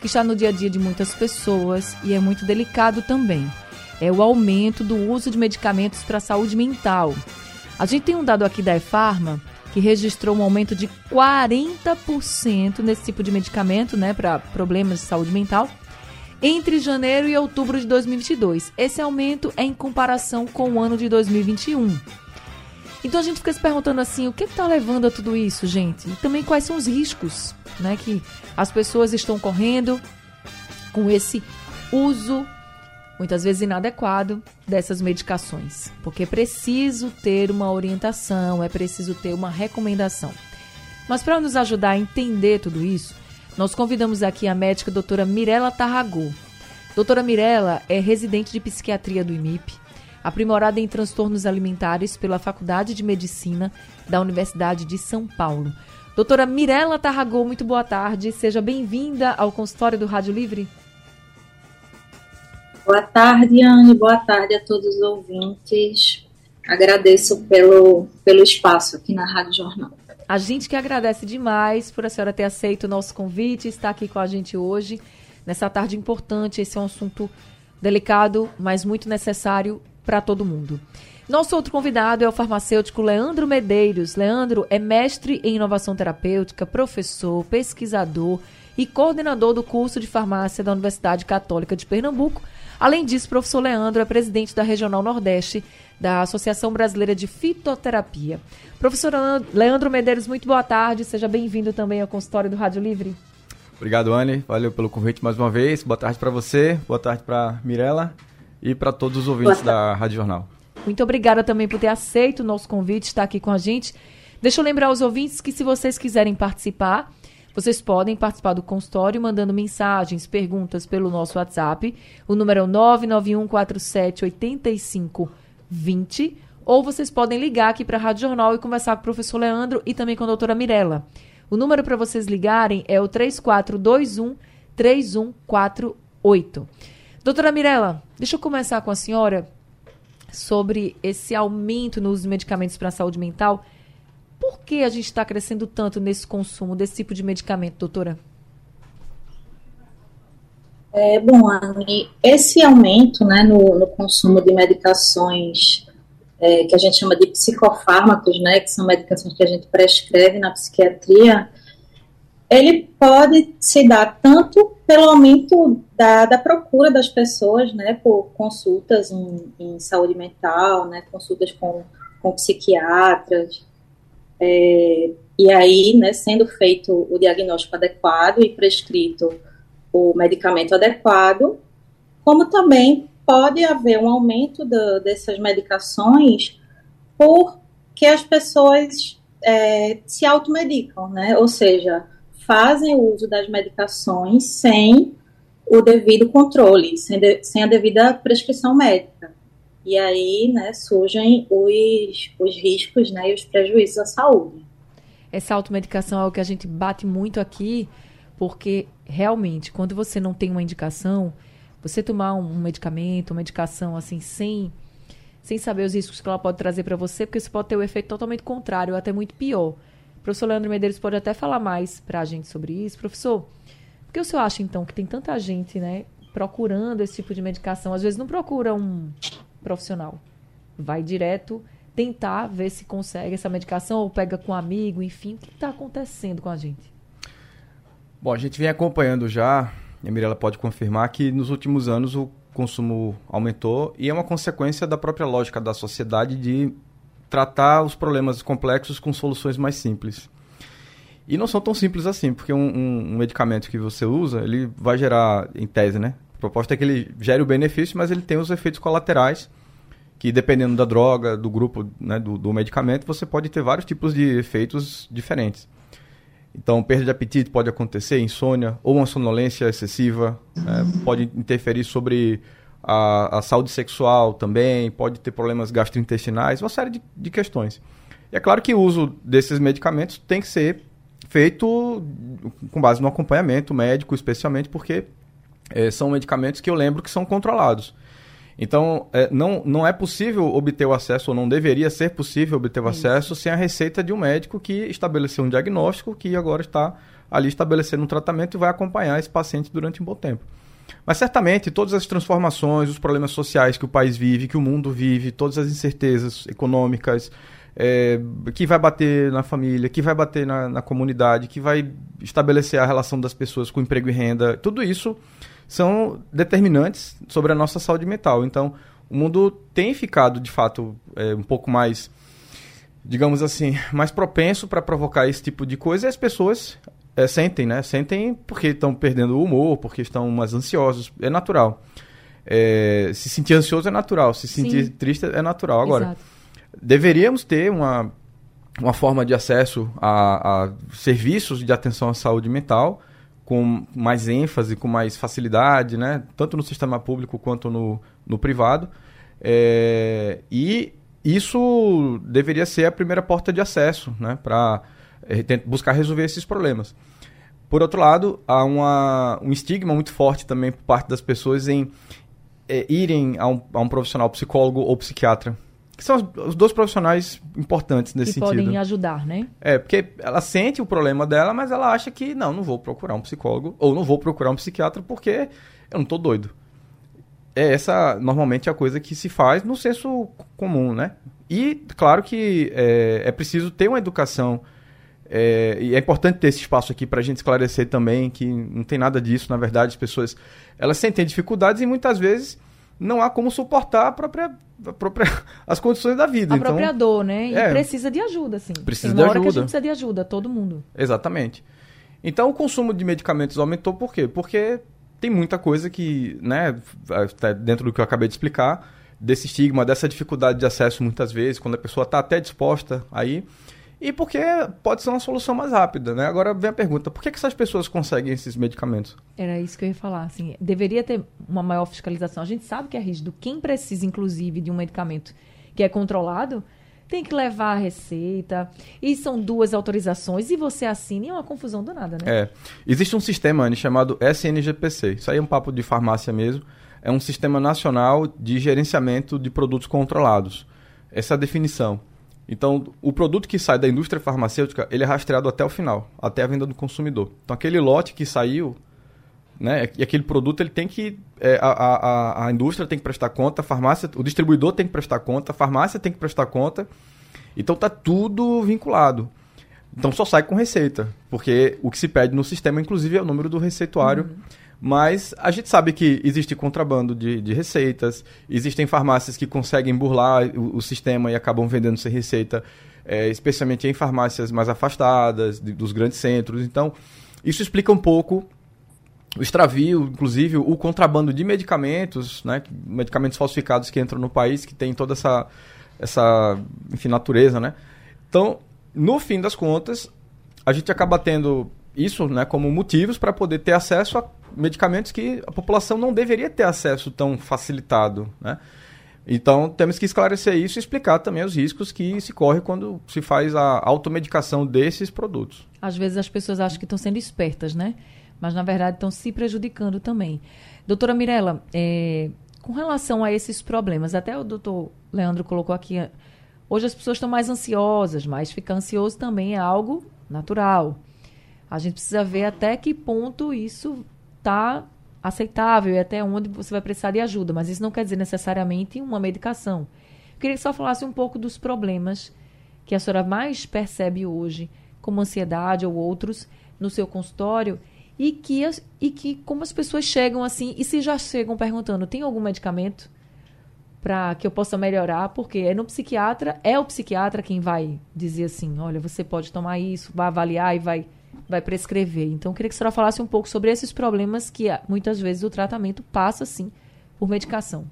que está no dia a dia de muitas pessoas e é muito delicado também. É o aumento do uso de medicamentos para a saúde mental. A gente tem um dado aqui da EFARMA que registrou um aumento de 40% nesse tipo de medicamento, né, para problemas de saúde mental, entre janeiro e outubro de 2022. Esse aumento é em comparação com o ano de 2021. Então a gente fica se perguntando assim, o que está levando a tudo isso, gente? E também quais são os riscos, né, que as pessoas estão correndo com esse uso muitas vezes inadequado dessas medicações, porque é preciso ter uma orientação, é preciso ter uma recomendação. Mas para nos ajudar a entender tudo isso, nós convidamos aqui a médica doutora Mirela Tarragô. Doutora Mirela é residente de psiquiatria do IMIP, aprimorada em transtornos alimentares pela Faculdade de Medicina da Universidade de São Paulo. Doutora Mirela Tarragô, muito boa tarde. Seja bem-vinda ao consultório do Rádio Livre. Boa tarde, Anne. Boa tarde a todos os ouvintes. Agradeço pelo, pelo espaço aqui na Rádio Jornal. A gente que agradece demais por a senhora ter aceito o nosso convite, estar aqui com a gente hoje, nessa tarde importante. Esse é um assunto delicado, mas muito necessário para todo mundo. Nosso outro convidado é o farmacêutico Leandro Medeiros. Leandro é mestre em inovação terapêutica, professor, pesquisador e coordenador do curso de farmácia da Universidade Católica de Pernambuco. Além disso, o professor Leandro é presidente da Regional Nordeste da Associação Brasileira de Fitoterapia. Professor Leandro Medeiros, muito boa tarde. Seja bem-vindo também ao consultório do Rádio Livre. Obrigado, Anne. Valeu pelo convite mais uma vez. Boa tarde para você, boa tarde para Mirella e para todos os ouvintes da Rádio Jornal. Muito obrigada também por ter aceito o nosso convite, estar aqui com a gente. Deixa eu lembrar aos ouvintes que se vocês quiserem participar, vocês podem participar do consultório mandando mensagens, perguntas pelo nosso WhatsApp. O número é o 991478520. Ou vocês podem ligar aqui para a Rádio Jornal e conversar com o professor Leandro e também com a doutora Mirella. O número para vocês ligarem é o 3421 3148. Doutora Mirella, deixa eu começar com a senhora sobre esse aumento no uso de medicamentos para a saúde mental. Por que a gente está crescendo tanto nesse consumo desse tipo de medicamento, doutora? É, bom, Anne, esse aumento né, no, no consumo de medicações é, que a gente chama de psicofármacos, né, que são medicações que a gente prescreve na psiquiatria, ele pode se dar tanto pelo aumento da, da procura das pessoas, né, por consultas em, em saúde mental, né, consultas com, com psiquiatras, é, e aí, né, sendo feito o diagnóstico adequado e prescrito o medicamento adequado, como também pode haver um aumento do, dessas medicações porque as pessoas é, se automedicam, né, ou seja, fazem o uso das medicações sem o devido controle, sem, de, sem a devida prescrição médica. E aí, né, surgem os, os riscos, né, e os prejuízos à saúde. Essa automedicação é o que a gente bate muito aqui, porque realmente, quando você não tem uma indicação, você tomar um, medicamento, uma medicação assim, sem, sem saber os riscos que ela pode trazer para você, porque você pode ter o um efeito totalmente contrário, ou até muito pior. O professor Leandro Medeiros pode até falar mais para a gente sobre isso. Professor, por que o senhor acha, então, que tem tanta gente né, procurando esse tipo de medicação? Às vezes não procura um profissional. Vai direto tentar ver se consegue essa medicação ou pega com um amigo, enfim. O que está acontecendo com a gente? Bom, a gente vem acompanhando já, e a Mirella pode confirmar, que nos últimos anos o consumo aumentou e é uma consequência da própria lógica da sociedade de tratar os problemas complexos com soluções mais simples. E não são tão simples assim, porque um, um, um, medicamento que você usa, ele vai gerar, em tese, né? A proposta é que ele gere o benefício, mas ele tem os efeitos colaterais, que dependendo da droga, do grupo, né, do, do medicamento, você pode ter vários tipos de efeitos diferentes. Então, perda de apetite pode acontecer, insônia ou uma sonolência excessiva, é, pode interferir sobre a, a, saúde sexual também, pode ter problemas gastrointestinais, uma série de, de questões. E é claro que o uso desses medicamentos tem que ser feito com base no acompanhamento médico, especialmente porque é, são medicamentos que eu lembro que são controlados. Então, é, não, não é possível obter o acesso, ou não deveria ser possível obter o acesso, sem a receita de um médico que estabeleceu um diagnóstico, que agora está ali estabelecendo um tratamento e vai acompanhar esse paciente durante um bom tempo. Mas certamente todas as transformações, os problemas sociais que o país vive, que o mundo vive, todas as incertezas econômicas, é, que vai bater na família, que vai bater na, na comunidade, que vai estabelecer a relação das pessoas com emprego e renda, tudo isso são determinantes sobre a nossa saúde mental. Então, o mundo tem ficado, de fato, é, um pouco mais, digamos assim, mais propenso para provocar esse tipo de coisa e as pessoas é, sentem, né? Sentem porque estão perdendo o humor, porque estão mais ansiosos. É natural. É, se sentir ansioso é natural, se sentir Sim. triste é natural. Agora, Exato. deveríamos ter uma, uma forma de acesso a, a serviços de atenção à saúde mental com mais ênfase, com mais facilidade, né? tanto no sistema público quanto no, no privado. É, e isso deveria ser a primeira porta de acesso né? para buscar resolver esses problemas. Por outro lado, há uma, um estigma muito forte também por parte das pessoas em é, irem a um, a um profissional psicólogo ou psiquiatra que são os dois profissionais importantes nesse que sentido. podem ajudar, né? É, porque ela sente o problema dela, mas ela acha que não, não vou procurar um psicólogo ou não vou procurar um psiquiatra porque eu não tô doido. É essa, normalmente, a coisa que se faz no senso comum, né? E, claro que é, é preciso ter uma educação é, e é importante ter esse espaço aqui para a gente esclarecer também que não tem nada disso, na verdade, as pessoas elas sentem dificuldades e muitas vezes não há como suportar a própria, a própria as condições da vida. A então, própria dor, né? E é, precisa de ajuda, sim. Precisa de hora ajuda. que a gente precisa de ajuda, todo mundo. Exatamente. Então o consumo de medicamentos aumentou por quê? Porque tem muita coisa que, né, dentro do que eu acabei de explicar, desse estigma, dessa dificuldade de acesso muitas vezes, quando a pessoa está até disposta aí. E porque pode ser uma solução mais rápida, né? Agora vem a pergunta, por que, que essas pessoas conseguem esses medicamentos? Era isso que eu ia falar, assim, deveria ter uma maior fiscalização. A gente sabe que é rígido. Quem precisa, inclusive, de um medicamento que é controlado, tem que levar a receita, e são duas autorizações, e você assina, e é uma confusão do nada, né? É. Existe um sistema, Anne, chamado SNGPC. Isso aí é um papo de farmácia mesmo. É um sistema nacional de gerenciamento de produtos controlados. Essa é a definição. Então, o produto que sai da indústria farmacêutica, ele é rastreado até o final, até a venda do consumidor. Então, aquele lote que saiu, né, e aquele produto, ele tem que... É, a, a, a indústria tem que prestar conta, a farmácia, o distribuidor tem que prestar conta, a farmácia tem que prestar conta. Então, tá tudo vinculado. Então, só sai com receita, porque o que se pede no sistema, inclusive, é o número do receituário. Uhum mas a gente sabe que existe contrabando de, de receitas, existem farmácias que conseguem burlar o, o sistema e acabam vendendo sem receita, é, especialmente em farmácias mais afastadas de, dos grandes centros. Então, isso explica um pouco o extravio, inclusive o contrabando de medicamentos, né, medicamentos falsificados que entram no país, que tem toda essa, essa enfim, natureza. Né? Então, no fim das contas, a gente acaba tendo isso né, como motivos para poder ter acesso a medicamentos que a população não deveria ter acesso tão facilitado, né? Então, temos que esclarecer isso e explicar também os riscos que se corre quando se faz a automedicação desses produtos. Às vezes as pessoas acham que estão sendo espertas, né? Mas, na verdade, estão se prejudicando também. Doutora Mirella, é, com relação a esses problemas, até o doutor Leandro colocou aqui, hoje as pessoas estão mais ansiosas, mas ficar ansioso também é algo natural. A gente precisa ver até que ponto isso está aceitável e até onde você vai precisar de ajuda, mas isso não quer dizer necessariamente uma medicação. Eu queria que só falasse um pouco dos problemas que a senhora mais percebe hoje, como ansiedade ou outros, no seu consultório, e que, e que como as pessoas chegam assim, e se já chegam perguntando, tem algum medicamento para que eu possa melhorar? Porque é no psiquiatra, é o psiquiatra quem vai dizer assim, olha, você pode tomar isso, vai avaliar e vai vai prescrever. Então, eu queria que a senhora falasse um pouco sobre esses problemas que ah, muitas vezes o tratamento passa, sim, por medicação.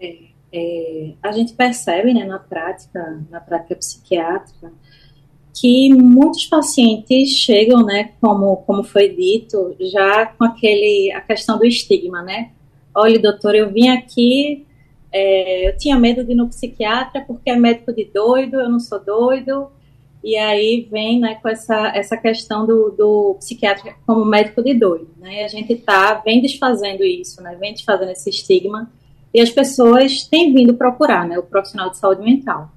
É, é, a gente percebe, né, na prática, na prática psiquiátrica, que muitos pacientes chegam, né, como, como foi dito, já com aquele, a questão do estigma, né? Olha, doutor, eu vim aqui, é, eu tinha medo de ir no psiquiatra porque é médico de doido, eu não sou doido, e aí vem, né, com essa, essa questão do, do psiquiatra como médico de doido, né? A gente tá, vem desfazendo isso, né? Vem desfazendo esse estigma, e as pessoas têm vindo procurar, né, o profissional de saúde mental.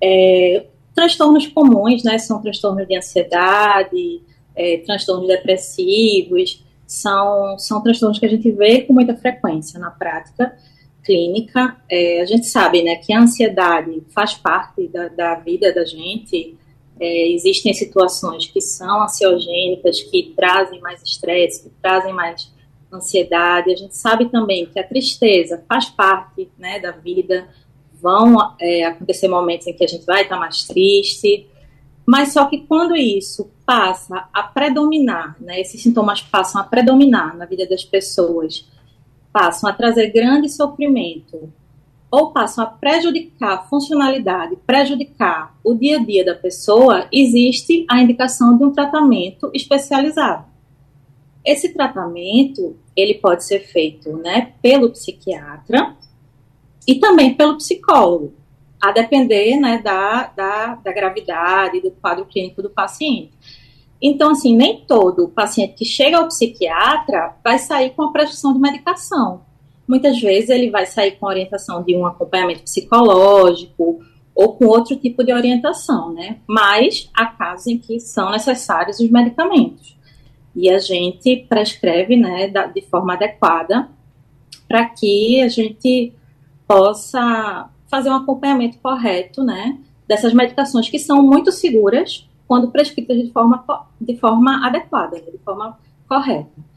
É, transtornos comuns, né, são transtornos de ansiedade, é, transtornos depressivos, são, são transtornos que a gente vê com muita frequência na prática clínica. É, a gente sabe, né, que a ansiedade faz parte da, da vida da gente, é, existem situações que são ansiogênicas, que trazem mais estresse, que trazem mais ansiedade. A gente sabe também que a tristeza faz parte né, da vida, vão é, acontecer momentos em que a gente vai estar mais triste, mas só que quando isso passa a predominar, né, esses sintomas passam a predominar na vida das pessoas, passam a trazer grande sofrimento, ou passam a prejudicar a funcionalidade, prejudicar o dia a dia da pessoa, existe a indicação de um tratamento especializado. Esse tratamento, ele pode ser feito, né, pelo psiquiatra, e também pelo psicólogo, a depender né, da, da, da gravidade, do quadro clínico do paciente. Então, assim, nem todo paciente que chega ao psiquiatra vai sair com a prescrição de medicação. Muitas vezes ele vai sair com orientação de um acompanhamento psicológico ou com outro tipo de orientação, né? Mas há casos em que são necessários os medicamentos. E a gente prescreve, né, de forma adequada para que a gente possa fazer um acompanhamento correto, né, dessas medicações que são muito seguras quando prescritas de forma, de forma adequada, né, de forma correta.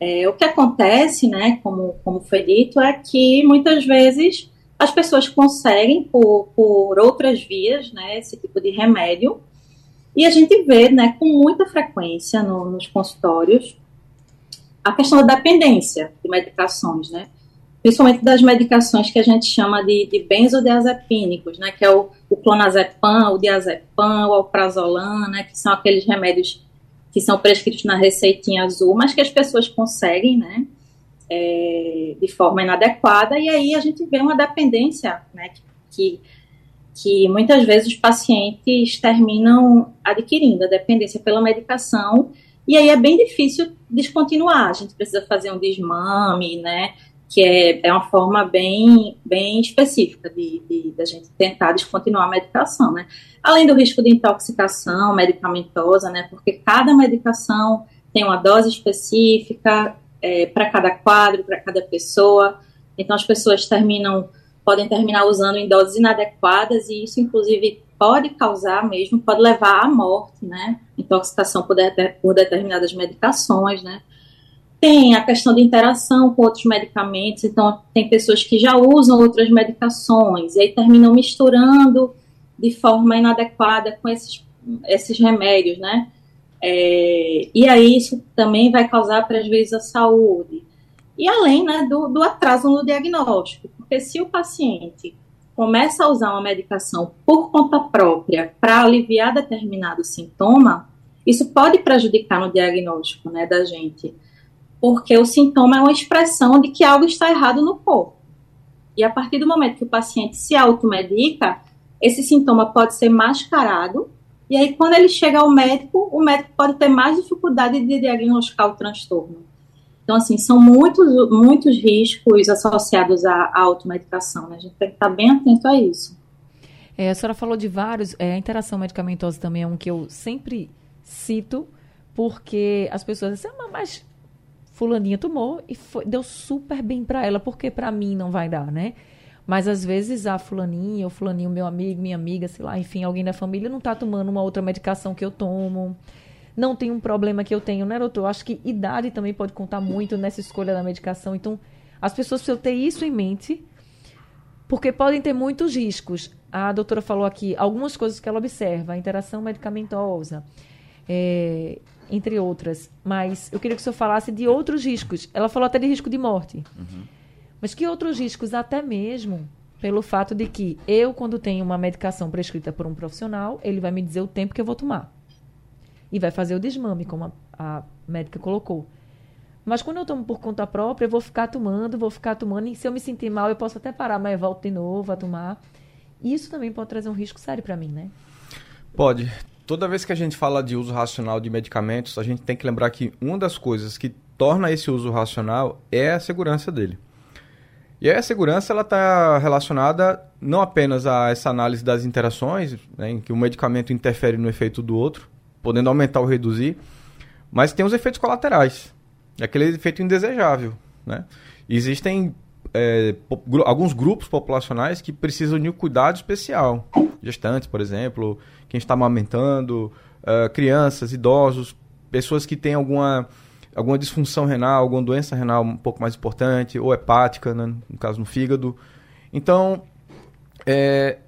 É, o que acontece, né, como, como foi dito, é que muitas vezes as pessoas conseguem por, por outras vias, né, esse tipo de remédio, e a gente vê, né, com muita frequência no, nos consultórios a questão da dependência de medicações, né, principalmente das medicações que a gente chama de, de benzodiazepínicos, né, que é o, o clonazepam, o diazepam, o alprazolam, né, que são aqueles remédios que são prescritos na receitinha azul, mas que as pessoas conseguem, né, é, de forma inadequada, e aí a gente vê uma dependência, né, que, que muitas vezes os pacientes terminam adquirindo a dependência pela medicação, e aí é bem difícil descontinuar, a gente precisa fazer um desmame, né, que é, é uma forma bem, bem específica de, de, de, gente tentar descontinuar a medicação, né? Além do risco de intoxicação medicamentosa, né? Porque cada medicação tem uma dose específica é, para cada quadro, para cada pessoa. Então as pessoas terminam, podem terminar usando em doses inadequadas e isso, inclusive, pode causar mesmo, pode levar à morte, né? Intoxicação por, de, por determinadas medicações, né? Tem a questão de interação com outros medicamentos, então tem pessoas que já usam outras medicações e aí terminam misturando de forma inadequada com esses, esses remédios, né? É, e aí isso também vai causar prejuízo à saúde. E além né, do, do atraso no diagnóstico, porque se o paciente começa a usar uma medicação por conta própria para aliviar determinado sintoma, isso pode prejudicar no diagnóstico né, da gente porque o sintoma é uma expressão de que algo está errado no corpo. E a partir do momento que o paciente se automedica, esse sintoma pode ser mascarado, e aí quando ele chega ao médico, o médico pode ter mais dificuldade de diagnosticar o transtorno. Então, assim, são muitos, muitos riscos associados à, à automedicação, né? A gente tem que estar bem atento a isso. É, a senhora falou de vários, é, a interação medicamentosa também é um que eu sempre cito, porque as pessoas dizem, ah, mas fulaninha tomou e foi, deu super bem para ela, porque para mim não vai dar, né? Mas às vezes a fulaninha, ou fulaninho, meu amigo, minha amiga, sei lá, enfim, alguém da família não tá tomando uma outra medicação que eu tomo. Não tem um problema que eu tenho, né, doutor? Acho que idade também pode contar muito nessa escolha da medicação. Então, as pessoas precisam ter isso em mente, porque podem ter muitos riscos. A doutora falou aqui algumas coisas que ela observa, a interação medicamentosa. É, entre outras. Mas eu queria que o senhor falasse de outros riscos. Ela falou até de risco de morte. Uhum. Mas que outros riscos, até mesmo pelo fato de que eu, quando tenho uma medicação prescrita por um profissional, ele vai me dizer o tempo que eu vou tomar. E vai fazer o desmame, como a, a médica colocou. Mas quando eu tomo por conta própria, eu vou ficar tomando, vou ficar tomando, e se eu me sentir mal, eu posso até parar, mas eu volto de novo a tomar. Isso também pode trazer um risco sério para mim, né? Pode. Toda vez que a gente fala de uso racional de medicamentos, a gente tem que lembrar que uma das coisas que torna esse uso racional é a segurança dele. E a segurança ela está relacionada não apenas a essa análise das interações, né, em que o medicamento interfere no efeito do outro, podendo aumentar ou reduzir, mas tem os efeitos colaterais, aquele efeito indesejável. Né? Existem é, alguns grupos populacionais que precisam de um cuidado especial. Gestantes, por exemplo, quem está amamentando, uh, crianças, idosos, pessoas que têm alguma, alguma disfunção renal, alguma doença renal um pouco mais importante, ou hepática, né, no caso no fígado. Então, é,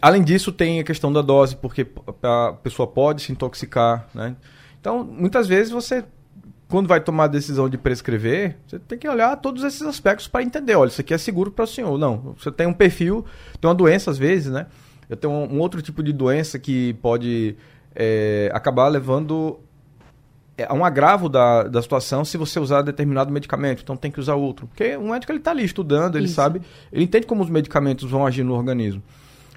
além disso, tem a questão da dose, porque a pessoa pode se intoxicar. Né? Então, muitas vezes você quando vai tomar a decisão de prescrever, você tem que olhar todos esses aspectos para entender, olha, isso aqui é seguro para o senhor. Não, você tem um perfil, tem uma doença às vezes, né? Eu tenho um, um outro tipo de doença que pode é, acabar levando é, a um agravo da, da situação se você usar determinado medicamento. Então tem que usar outro. Porque o médico ele está ali estudando, ele isso. sabe, ele entende como os medicamentos vão agir no organismo.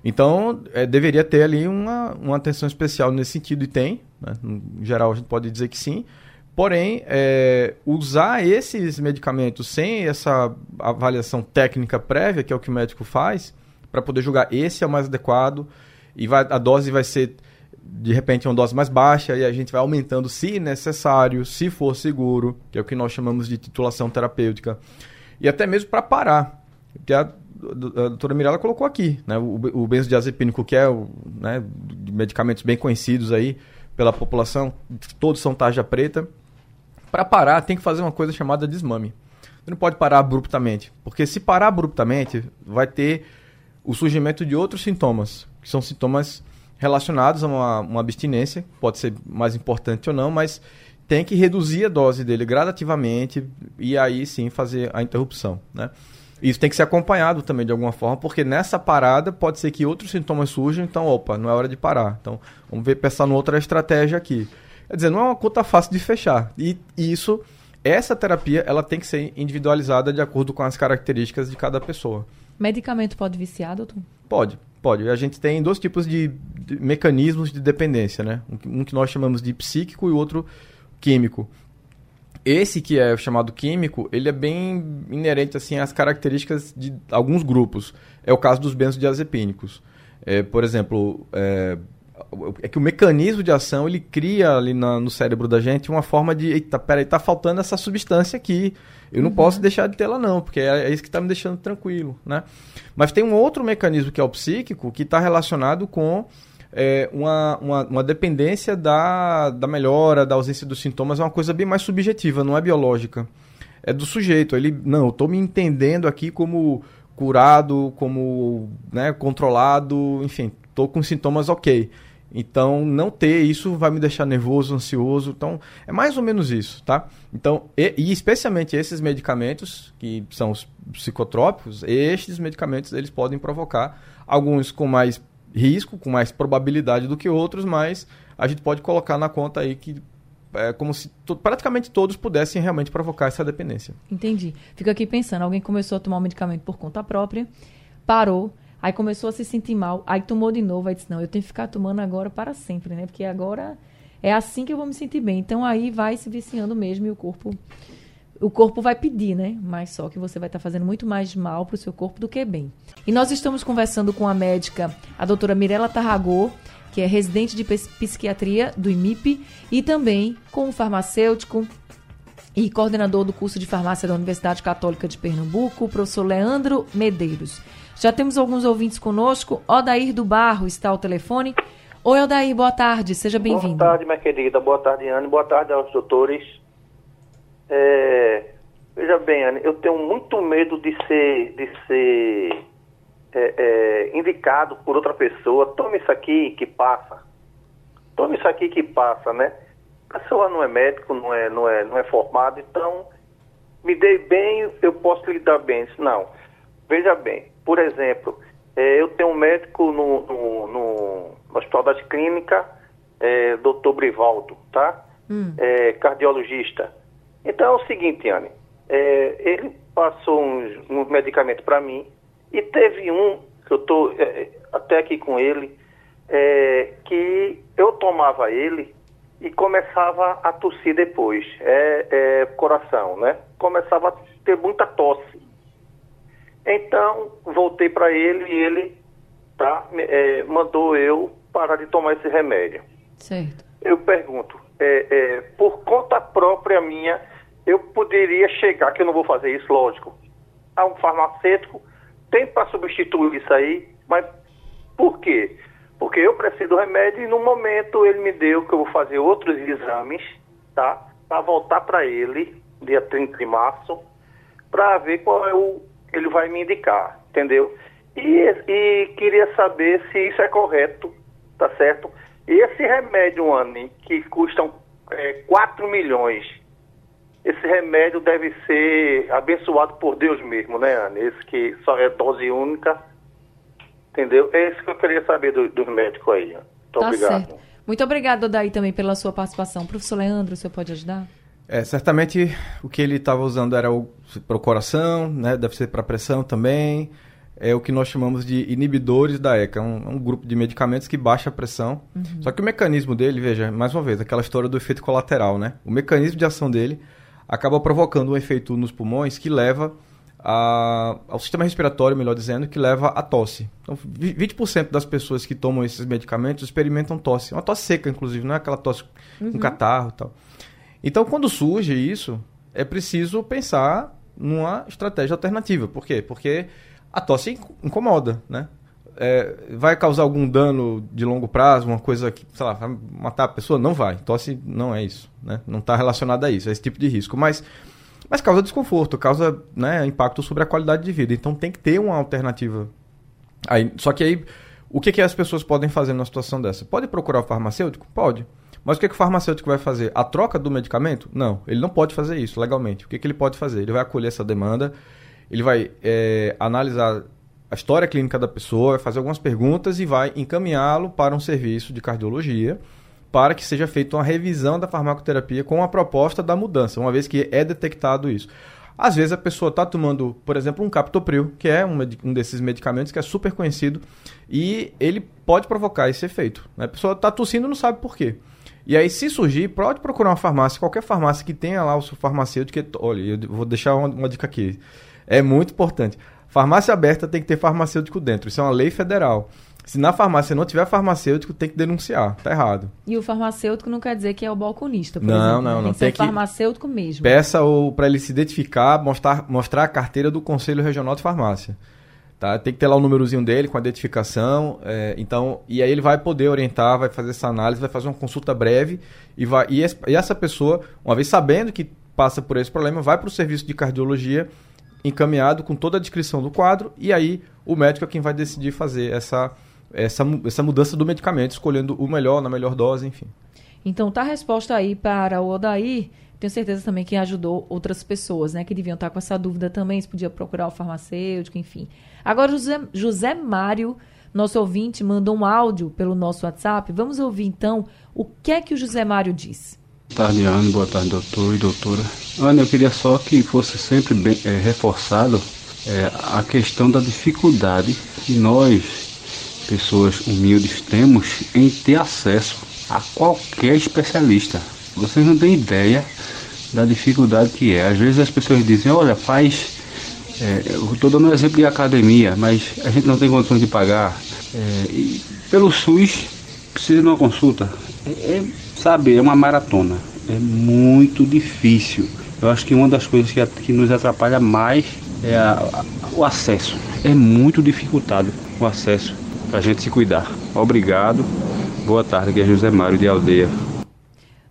Então, é, deveria ter ali uma, uma atenção especial nesse sentido, e tem. Né? Em geral, a gente pode dizer que sim. Porém, é, usar esses medicamentos sem essa avaliação técnica prévia, que é o que o médico faz, para poder julgar esse é o mais adequado, e vai, a dose vai ser, de repente, uma dose mais baixa, e a gente vai aumentando se necessário, se for seguro, que é o que nós chamamos de titulação terapêutica. E até mesmo para parar. Que a, a doutora Mirella colocou aqui, né? O, o benzodiazepínico, que é o, né, medicamentos bem conhecidos aí pela população, todos são tarja preta para parar, tem que fazer uma coisa chamada desmame. Você não pode parar abruptamente, porque se parar abruptamente, vai ter o surgimento de outros sintomas, que são sintomas relacionados a uma, uma abstinência, pode ser mais importante ou não, mas tem que reduzir a dose dele gradativamente e aí sim fazer a interrupção, né? Isso tem que ser acompanhado também de alguma forma, porque nessa parada pode ser que outros sintomas surjam, então, opa, não é hora de parar. Então, vamos ver, pensar em outra estratégia aqui. Quer dizer, não é uma conta fácil de fechar. E, isso, essa terapia, ela tem que ser individualizada de acordo com as características de cada pessoa. Medicamento pode viciar, doutor? Pode, pode. A gente tem dois tipos de, de mecanismos de dependência, né? Um, um que nós chamamos de psíquico e o outro químico. Esse que é chamado químico, ele é bem inerente assim às características de alguns grupos. É o caso dos benzodiazepínicos. É, por exemplo, é, é que o mecanismo de ação ele cria ali na, no cérebro da gente uma forma de eita, peraí, tá faltando essa substância aqui. Eu não uhum. posso deixar de tê-la não, porque é, é isso que está me deixando tranquilo, né? Mas tem um outro mecanismo que é o psíquico que está relacionado com é, uma, uma, uma, dependência da, da melhora, da ausência dos sintomas, é uma coisa bem mais subjetiva, não é biológica. É do sujeito. Ele, não, eu estou me entendendo aqui como curado, como né, controlado, enfim, estou com sintomas ok. Então, não ter isso vai me deixar nervoso, ansioso. Então, é mais ou menos isso, tá? Então, e, e especialmente esses medicamentos, que são os psicotrópicos, estes medicamentos eles podem provocar alguns com mais risco, com mais probabilidade do que outros, mas a gente pode colocar na conta aí que é como se praticamente todos pudessem realmente provocar essa dependência. Entendi. Fico aqui pensando, alguém começou a tomar um medicamento por conta própria, parou, Aí começou a se sentir mal, aí tomou de novo, aí disse, não, eu tenho que ficar tomando agora para sempre, né? Porque agora é assim que eu vou me sentir bem. Então aí vai se viciando mesmo e o corpo o corpo vai pedir, né? Mas só que você vai estar tá fazendo muito mais mal para o seu corpo do que bem. E nós estamos conversando com a médica, a doutora Mirela Tarragô, que é residente de psiquiatria do IMIP, e também com o farmacêutico e coordenador do curso de farmácia da Universidade Católica de Pernambuco, o professor Leandro Medeiros. Já temos alguns ouvintes conosco. Odair do Barro está ao telefone. Oi, Odair, boa tarde, seja bem-vindo. Boa tarde, minha querida. Boa tarde, Anne. Boa tarde aos doutores. É... Veja bem, Anne, eu tenho muito medo de ser, de ser é, é, indicado por outra pessoa. Tome isso aqui que passa. Tome isso aqui que passa, né? A pessoa não é médico, não é, não é, não é formado, então me dei bem, eu posso lhe dar bem. Não. Veja bem, por exemplo, é, eu tenho um médico no, no, no, Hospital das Clínicas, é, doutor Brivaldo, tá? Hum. É, cardiologista. Então é o seguinte, Anne, é, ele passou uns, uns medicamentos para mim e teve um que eu estou é, até aqui com ele, que eu tomava ele e começava a tossir depois, é, é, coração, né? Começava a ter muita tosse. Então, voltei para ele e ele tá, é, mandou eu parar de tomar esse remédio. Certo. Eu pergunto, é, é, por conta própria minha, eu poderia chegar, que eu não vou fazer isso, lógico, a um farmacêutico, tem para substituir isso aí, mas por quê? Porque eu preciso do remédio e no momento ele me deu que eu vou fazer outros exames, tá? Para voltar para ele, dia 30 de março, para ver qual é o ele vai me indicar, entendeu? E, e queria saber se isso é correto, tá certo? E esse remédio, Anne, que custam é, 4 milhões, esse remédio deve ser abençoado por Deus mesmo, né, Anne? Esse que só é dose única Entendeu? É isso que eu queria saber dos do médicos aí. Muito tá obrigado. Certo. Muito obrigado, Daí, também pela sua participação. Professor Leandro, o senhor pode ajudar? É, certamente o que ele estava usando era para o coração, né? deve ser para pressão também. É o que nós chamamos de inibidores da ECA, um, um grupo de medicamentos que baixa a pressão. Uhum. Só que o mecanismo dele, veja, mais uma vez, aquela história do efeito colateral, né? O mecanismo de ação dele acaba provocando um efeito nos pulmões que leva a, ao sistema respiratório, melhor dizendo, que leva à tosse. Então, 20% das pessoas que tomam esses medicamentos experimentam tosse. Uma tosse seca, inclusive, não é aquela tosse uhum. com catarro e tal. Então, quando surge isso, é preciso pensar numa estratégia alternativa. Por quê? Porque a tosse incomoda, né? É, vai causar algum dano de longo prazo, uma coisa que, sei lá, vai matar a pessoa? Não vai. Tosse não é isso, né? Não está relacionada a isso, a esse tipo de risco. Mas mas causa desconforto, causa né, impacto sobre a qualidade de vida. Então tem que ter uma alternativa. Aí, só que aí, o que, que as pessoas podem fazer numa situação dessa? Pode procurar o farmacêutico? Pode. Mas o que, que o farmacêutico vai fazer? A troca do medicamento? Não, ele não pode fazer isso legalmente. O que, que ele pode fazer? Ele vai acolher essa demanda, ele vai é, analisar a história clínica da pessoa, vai fazer algumas perguntas e vai encaminhá-lo para um serviço de cardiologia para que seja feita uma revisão da farmacoterapia com a proposta da mudança, uma vez que é detectado isso. Às vezes a pessoa está tomando, por exemplo, um captopril, que é um, um, desses medicamentos que é super conhecido, e ele pode provocar esse efeito. Né? A pessoa está tossindo e não sabe por quê. E aí, se surgir, pode procurar uma farmácia, qualquer farmácia que tenha lá o seu farmacêutico. Que, olha, eu vou deixar uma, uma dica aqui. É muito importante. Farmácia aberta tem que ter farmacêutico dentro. Isso é uma lei federal. Se na farmácia não tiver farmacêutico, tem que denunciar. Tá errado. E o farmacêutico não quer dizer que é o balconista, por não, exemplo. Não, não, tem que ser farmacêutico mesmo. Peça para ele se identificar, mostrar, mostrar a carteira do Conselho Regional de Farmácia. Tá? Tem que ter lá o númerozinho dele com a identificação. É, então, e aí ele vai poder orientar, vai fazer essa análise, vai fazer uma consulta breve e vai e, e essa pessoa, uma vez sabendo que passa por esse problema, vai para o serviço de cardiologia encaminhado com toda a descrição do quadro e aí o médico é quem vai decidir fazer essa essa, essa mudança do medicamento, escolhendo o melhor, na melhor dose, enfim. Então, tá a resposta aí para o Odair. Tenho certeza também que ajudou outras pessoas, né? Que deviam estar com essa dúvida também, se podia procurar o farmacêutico, enfim. Agora, José, José Mário, nosso ouvinte, mandou um áudio pelo nosso WhatsApp. Vamos ouvir, então, o que é que o José Mário diz. Boa tarde, Ana. Boa tarde, doutor e doutora. Ana, eu queria só que fosse sempre bem, é, reforçado é, a questão da dificuldade que nós pessoas humildes temos em ter acesso a qualquer especialista. Vocês não têm ideia da dificuldade que é. Às vezes as pessoas dizem, olha, faz. É, eu estou dando um exemplo de academia, mas a gente não tem condições de pagar. É, pelo SUS precisa de uma consulta. É, é, sabe, é uma maratona. É muito difícil. Eu acho que uma das coisas que, que nos atrapalha mais é a, a, o acesso. É muito dificultado o acesso para a gente se cuidar. Obrigado. Boa tarde, aqui é José Mário de Aldeia.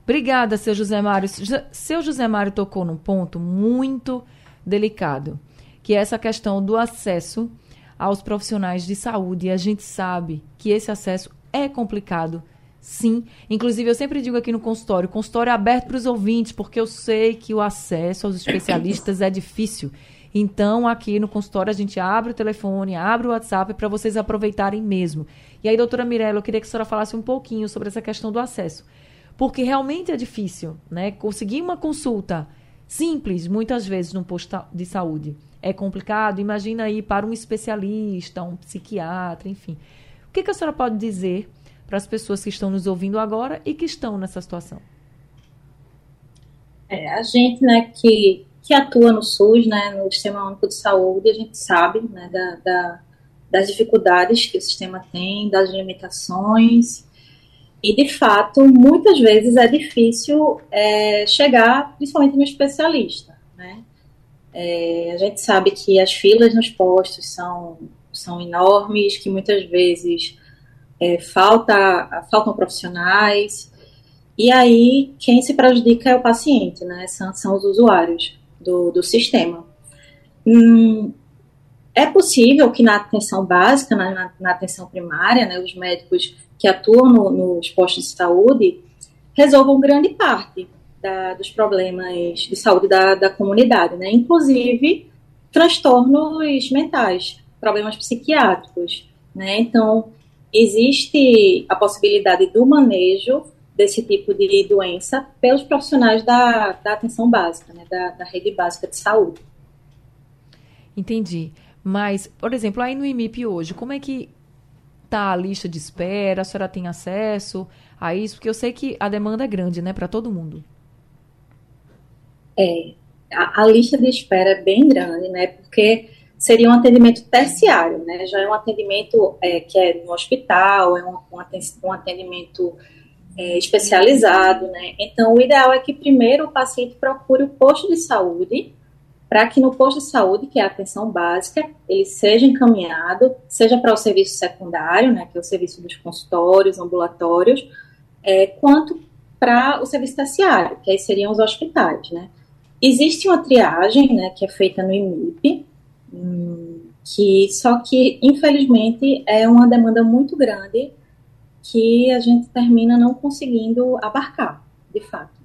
Obrigada, seu José Mário. Seu José Mário tocou num ponto muito delicado, que é essa questão do acesso aos profissionais de saúde. E a gente sabe que esse acesso é complicado, sim. Inclusive, eu sempre digo aqui no consultório, consultório é aberto para os ouvintes, porque eu sei que o acesso aos especialistas é difícil. Então, aqui no consultório, a gente abre o telefone, abre o WhatsApp para vocês aproveitarem mesmo. E aí, doutora Mirella, eu queria que a senhora falasse um pouquinho sobre essa questão do acesso. Porque realmente é difícil, né? Conseguir uma consulta simples, muitas vezes, num posto de saúde é complicado. Imagina ir para um especialista, um psiquiatra, enfim. O que, que a senhora pode dizer para as pessoas que estão nos ouvindo agora e que estão nessa situação? É, a gente, né, que, que atua no SUS, né, no Sistema Único de Saúde, a gente sabe, né, da, da, das dificuldades que o sistema tem, das limitações, e de fato, muitas vezes é difícil é, chegar, principalmente no especialista, né, é, a gente sabe que as filas nos postos são, são enormes, que muitas vezes é, falta, faltam profissionais, e aí quem se prejudica é o paciente, né? São, são os usuários do, do sistema. Hum, é possível que na atenção básica, na, na, na atenção primária, né, os médicos que atuam no, nos postos de saúde resolvam grande parte da, dos problemas de saúde da, da comunidade, né? Inclusive transtornos mentais, problemas psiquiátricos, né? Então existe a possibilidade do manejo desse tipo de doença pelos profissionais da, da atenção básica, né? Da, da rede básica de saúde. Entendi. Mas, por exemplo, aí no IMIP hoje, como é que tá a lista de espera? A senhora tem acesso a isso? Porque eu sei que a demanda é grande, né, para todo mundo. É, a, a, lista de espera é bem grande, né? Porque seria um atendimento terciário, né? Já é um atendimento é, que é no hospital, é um, um atendimento é, especializado, né? Então, o ideal é que primeiro o paciente procure o posto de saúde, para que no posto de saúde, que é a atenção básica, ele seja encaminhado, seja para o serviço secundário, né? Que é o serviço dos consultórios, ambulatórios, é, quanto para o serviço terciário, que aí seriam os hospitais, né? Existe uma triagem, né, que é feita no IMIP, que só que infelizmente é uma demanda muito grande que a gente termina não conseguindo abarcar, de fato.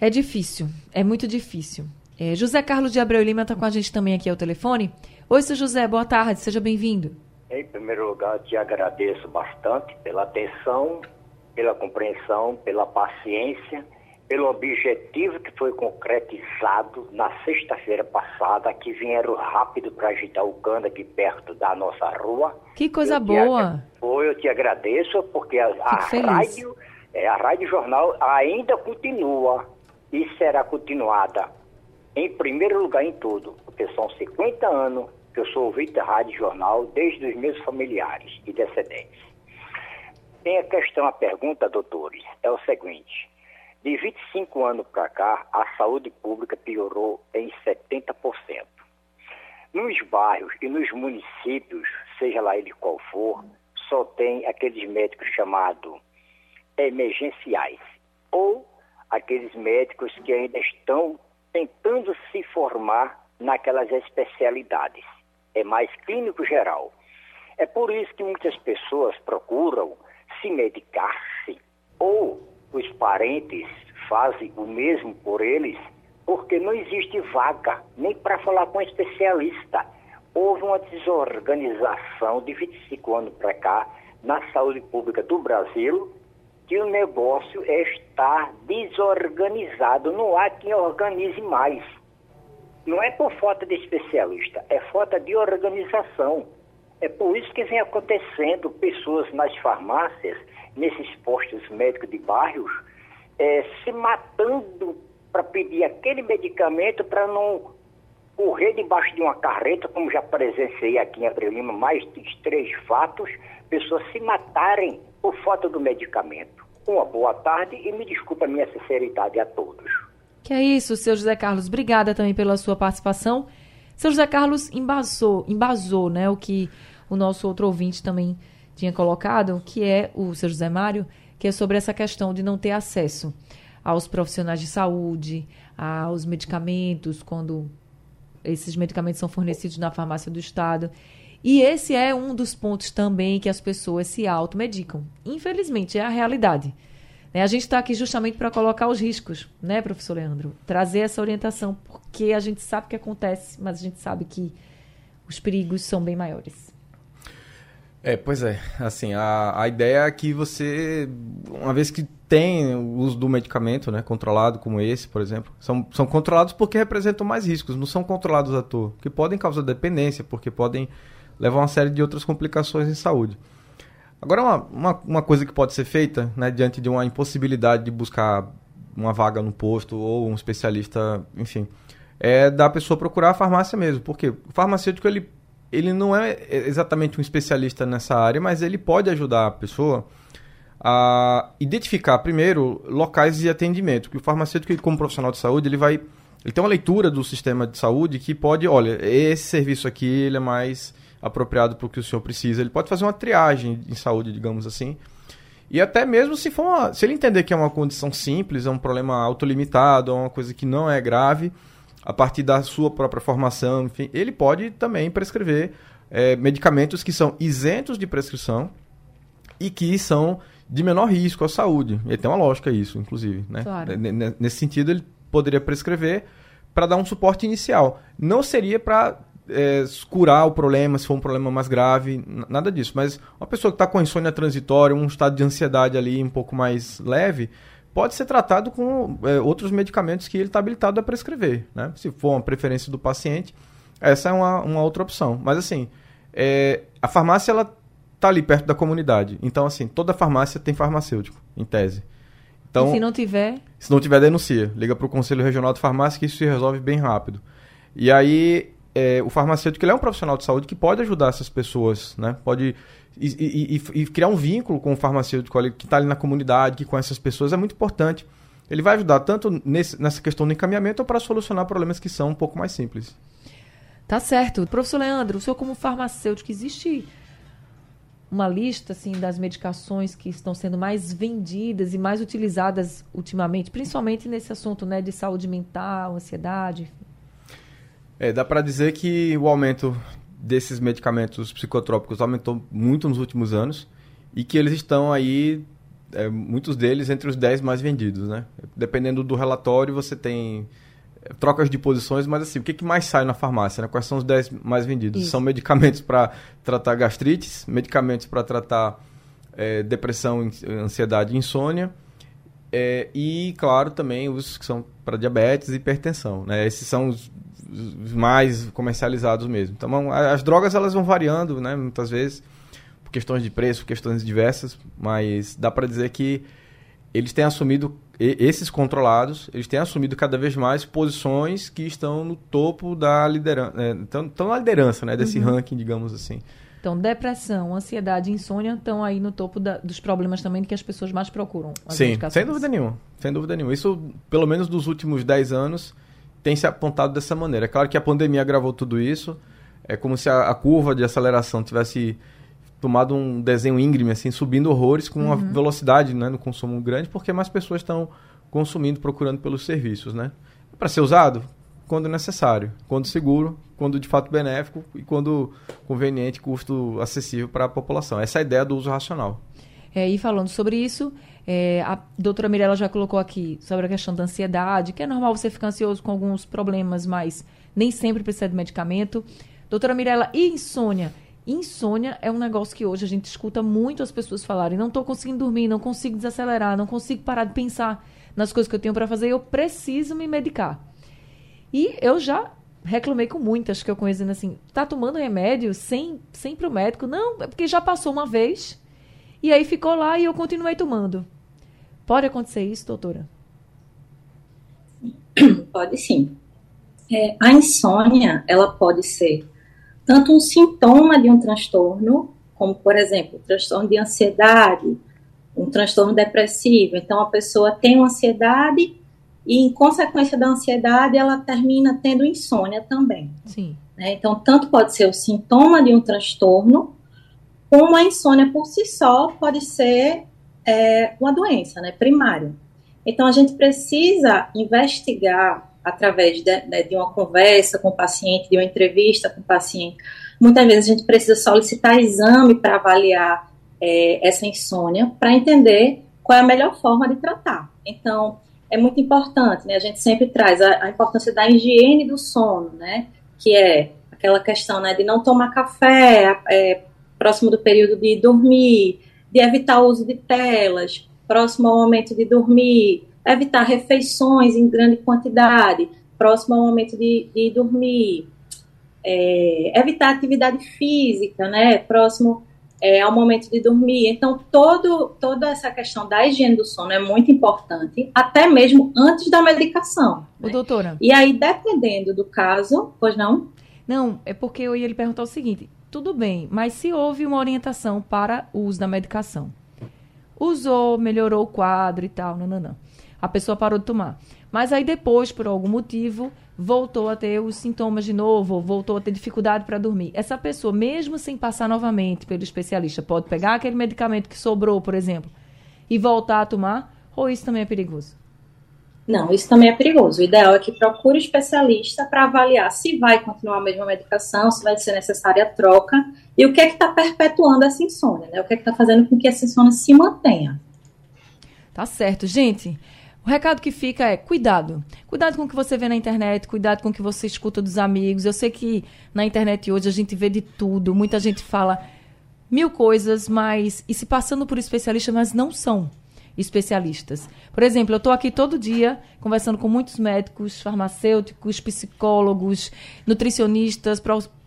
É difícil, é muito difícil. É, José Carlos de Abreu Lima está com a gente também aqui ao telefone. Oi, seu José, boa tarde, seja bem-vindo. Em primeiro lugar, te agradeço bastante pela atenção, pela compreensão, pela paciência pelo objetivo que foi concretizado na sexta-feira passada, que vieram rápido para agitar o cano aqui perto da nossa rua. Que coisa boa! Foi, eu te agradeço, porque a, a rádio, é, a Rádio Jornal ainda continua e será continuada em primeiro lugar em tudo, porque são 50 anos que eu sou ouvinte da Rádio Jornal desde os meus familiares e descendentes. Tem a questão, a pergunta, doutores, é o seguinte de 25 anos para cá, a saúde pública piorou em 70%. Nos bairros e nos municípios, seja lá ele qual for, só tem aqueles médicos chamados emergenciais ou aqueles médicos que ainda estão tentando se formar naquelas especialidades. É mais clínico geral. É por isso que muitas pessoas procuram se medicar-se ou os parentes fazem o mesmo por eles, porque não existe vaga nem para falar com um especialista. Houve uma desorganização de 25 anos para cá na saúde pública do Brasil, que o negócio está desorganizado, não há quem organize mais. Não é por falta de especialista, é falta de organização. É por isso que vem acontecendo pessoas nas farmácias nesses postos médicos de bairros, é, se matando para pedir aquele medicamento para não correr debaixo de uma carreta, como já presenciei aqui em Abreu Lima, mais de três fatos, pessoas se matarem por falta do medicamento. Uma boa tarde e me desculpa a minha sinceridade a todos. Que é isso, seu José Carlos. Obrigada também pela sua participação. Seu José Carlos embasou, embasou né, o que o nosso outro ouvinte também tinha colocado, que é o seu José Mário, que é sobre essa questão de não ter acesso aos profissionais de saúde, aos medicamentos, quando esses medicamentos são fornecidos na farmácia do Estado. E esse é um dos pontos também que as pessoas se automedicam. Infelizmente, é a realidade. Né, a gente está aqui justamente para colocar os riscos, né, professor Leandro? Trazer essa orientação, porque a gente sabe o que acontece, mas a gente sabe que os perigos são bem maiores. É, pois é. Assim, a, a ideia é que você, uma vez que tem o uso do medicamento, né, controlado como esse, por exemplo, são, são controlados porque representam mais riscos, não são controlados à toa, que podem causar dependência, porque podem levar a uma série de outras complicações em saúde. Agora, uma, uma, uma coisa que pode ser feita, né, diante de uma impossibilidade de buscar uma vaga no posto ou um especialista, enfim, é da pessoa procurar a farmácia mesmo, porque o farmacêutico ele ele não é exatamente um especialista nessa área, mas ele pode ajudar a pessoa a identificar primeiro locais de atendimento, que o farmacêutico como profissional de saúde, ele vai ele tem uma leitura do sistema de saúde que pode, olha, esse serviço aqui ele é mais apropriado para o que o senhor precisa. Ele pode fazer uma triagem em saúde, digamos assim. E até mesmo se for uma, se ele entender que é uma condição simples, é um problema autolimitado, é uma coisa que não é grave, a partir da sua própria formação, enfim, ele pode também prescrever é, medicamentos que são isentos de prescrição e que são de menor risco à saúde. E tem uma lógica isso, inclusive. Né? Claro. Nesse sentido, ele poderia prescrever para dar um suporte inicial. Não seria para é, curar o problema, se for um problema mais grave, nada disso. Mas uma pessoa que está com insônia transitória, um estado de ansiedade ali um pouco mais leve, pode ser tratado com é, outros medicamentos que ele está habilitado a prescrever, né? Se for uma preferência do paciente, essa é uma, uma outra opção. Mas assim, é, a farmácia ela tá ali perto da comunidade. Então assim, toda farmácia tem farmacêutico, em tese. Então, e se não tiver? Se não tiver, denuncia. Liga para o Conselho Regional de Farmácia que isso se resolve bem rápido. E aí, é, o farmacêutico ele é um profissional de saúde que pode ajudar essas pessoas, né? Pode e, e, e, criar um vínculo com o farmacêutico ali, que está ali na comunidade, que conhece as pessoas, é muito importante. Ele vai ajudar tanto nesse, nessa questão do encaminhamento ou para solucionar problemas que são um pouco mais simples. Tá certo. Professor Leandro, o senhor como farmacêutico, existe uma lista assim das medicações que estão sendo mais vendidas e mais utilizadas ultimamente, principalmente nesse assunto né, de saúde mental, ansiedade? É, dá para dizer que o aumento desses medicamentos psicotrópicos aumentou muito nos últimos anos e que eles estão aí, é, muitos deles, entre os 10 mais vendidos, né? Dependendo do relatório, você tem é, trocas de posições, mas assim, o que, que mais sai na farmácia? Né? Quais são os 10 mais vendidos? Isso. São medicamentos para tratar gastrites, medicamentos para tratar é, depressão, ansiedade e insônia, é, e, claro, também os que são para diabetes e hipertensão. Né? Esses são os mais comercializados mesmo. Então, as drogas elas vão variando, né, muitas vezes, por questões de preço, por questões diversas, mas dá para dizer que eles têm assumido esses controlados, eles têm assumido cada vez mais posições que estão no topo da liderança, é, estão, estão na liderança, né, desse uhum. ranking, digamos assim. Então, depressão, ansiedade e insônia estão aí no topo da, dos problemas também que as pessoas mais procuram. Sim, sem dúvida nenhuma. Sem dúvida nenhuma. Isso, pelo menos dos últimos 10 anos, tem se apontado dessa maneira. É claro que a pandemia agravou tudo isso. É como se a, a curva de aceleração tivesse tomado um desenho íngreme, assim, subindo horrores com uma uhum. velocidade né, no consumo grande, porque mais pessoas estão consumindo, procurando pelos serviços, né? Para ser usado quando necessário, quando seguro, quando de fato benéfico e quando conveniente, custo acessível para a população. Essa é a ideia do uso racional. É, e falando sobre isso, é, a doutora Mirella já colocou aqui sobre a questão da ansiedade, que é normal você ficar ansioso com alguns problemas, mas nem sempre precisa de medicamento. Doutora Mirella, e insônia? Insônia é um negócio que hoje a gente escuta muito as pessoas falarem: não estou conseguindo dormir, não consigo desacelerar, não consigo parar de pensar nas coisas que eu tenho para fazer, eu preciso me medicar. E eu já reclamei com muitas que eu conheço assim: tá tomando remédio sem, sem o médico? Não, é porque já passou uma vez e aí ficou lá e eu continuei tomando. Pode acontecer isso, doutora? Pode sim. É, a insônia, ela pode ser tanto um sintoma de um transtorno, como, por exemplo, transtorno de ansiedade, um transtorno depressivo. Então, a pessoa tem uma ansiedade e, em consequência da ansiedade, ela termina tendo insônia também. Sim. Né? Então, tanto pode ser o sintoma de um transtorno, como a insônia por si só pode ser é uma doença né, primária. Então, a gente precisa investigar através de, de, de, uma conversa com o paciente, de uma entrevista com o paciente. Muitas vezes a gente precisa solicitar exame para avaliar é, essa insônia, para entender qual é a melhor forma de tratar. Então, é muito importante, né? A gente sempre traz a, a importância da higiene do sono, né? Que é aquela questão, né, de não tomar café é, próximo do período de dormir, de evitar o uso de telas próximo ao momento de dormir, evitar refeições em grande quantidade próximo ao momento de, de dormir, é, evitar atividade física, né, próximo é, ao momento de dormir. Então, todo, toda essa questão da higiene do sono é muito importante, até mesmo antes da medicação. Né? doutora. E aí, dependendo do caso, pois não? Não, é porque eu ia lhe perguntar o seguinte: tudo bem, mas se houve uma orientação para o uso da medicação, usou, melhorou o quadro e tal, não, não, não. A pessoa parou de tomar. Mas aí depois, por algum motivo, voltou a ter os sintomas de novo, voltou a ter dificuldade para dormir. Essa pessoa, mesmo sem passar novamente pelo especialista, pode pegar aquele medicamento que sobrou, por exemplo, e voltar a tomar? Ou isso também é perigoso? Não, isso também é perigoso. O ideal é que procure especialista para avaliar se vai continuar a mesma medicação, se vai ser necessária a troca e o que é que está perpetuando essa insônia, né? O que é que está fazendo com que essa insônia se mantenha. Tá certo, gente. O recado que fica é cuidado. Cuidado com o que você vê na internet, cuidado com o que você escuta dos amigos. Eu sei que na internet hoje a gente vê de tudo, muita gente fala mil coisas, mas e se passando por especialista, mas não são especialistas. Por exemplo, eu estou aqui todo dia conversando com muitos médicos, farmacêuticos, psicólogos, nutricionistas,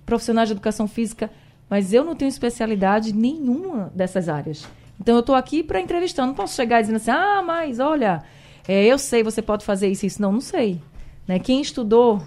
profissionais de educação física, mas eu não tenho especialidade nenhuma dessas áreas. Então eu estou aqui para entrevistar, não posso chegar dizendo assim, ah, mas olha, é, eu sei, você pode fazer isso isso. Não, não sei. Né? Quem estudou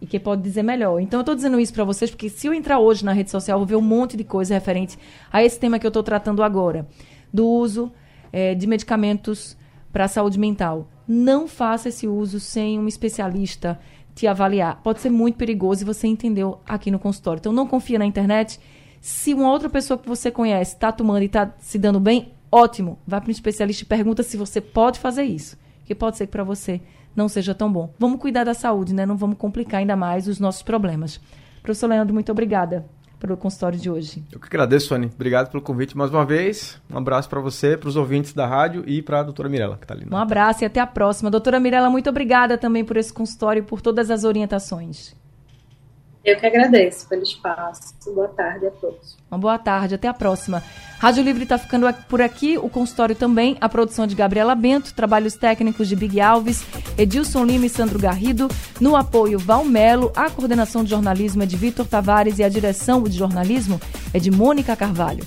e quem pode dizer melhor. Então, eu estou dizendo isso para vocês porque se eu entrar hoje na rede social, eu vou ver um monte de coisa referente a esse tema que eu estou tratando agora, do uso é, de medicamentos para a saúde mental. Não faça esse uso sem um especialista te avaliar. Pode ser muito perigoso e você entendeu aqui no consultório. Então, não confia na internet. Se uma outra pessoa que você conhece está tomando e está se dando bem, ótimo. Vá para um especialista e pergunta se você pode fazer isso que pode ser que para você não seja tão bom. Vamos cuidar da saúde, né? Não vamos complicar ainda mais os nossos problemas. Professor Leandro, muito obrigada pelo consultório de hoje. Eu que agradeço, Sônia. Obrigado pelo convite mais uma vez. Um abraço para você, para os ouvintes da rádio e para a doutora Mirella, que está ali. Um abraço e até a próxima. Doutora Mirella, muito obrigada também por esse consultório e por todas as orientações. Eu que agradeço pelo espaço. Boa tarde a todos. Uma boa tarde, até a próxima. Rádio Livre está ficando por aqui, o consultório também, a produção de Gabriela Bento, trabalhos técnicos de Big Alves, Edilson Lima e Sandro Garrido, no apoio Valmelo, a coordenação de jornalismo é de Vitor Tavares e a direção de jornalismo é de Mônica Carvalho.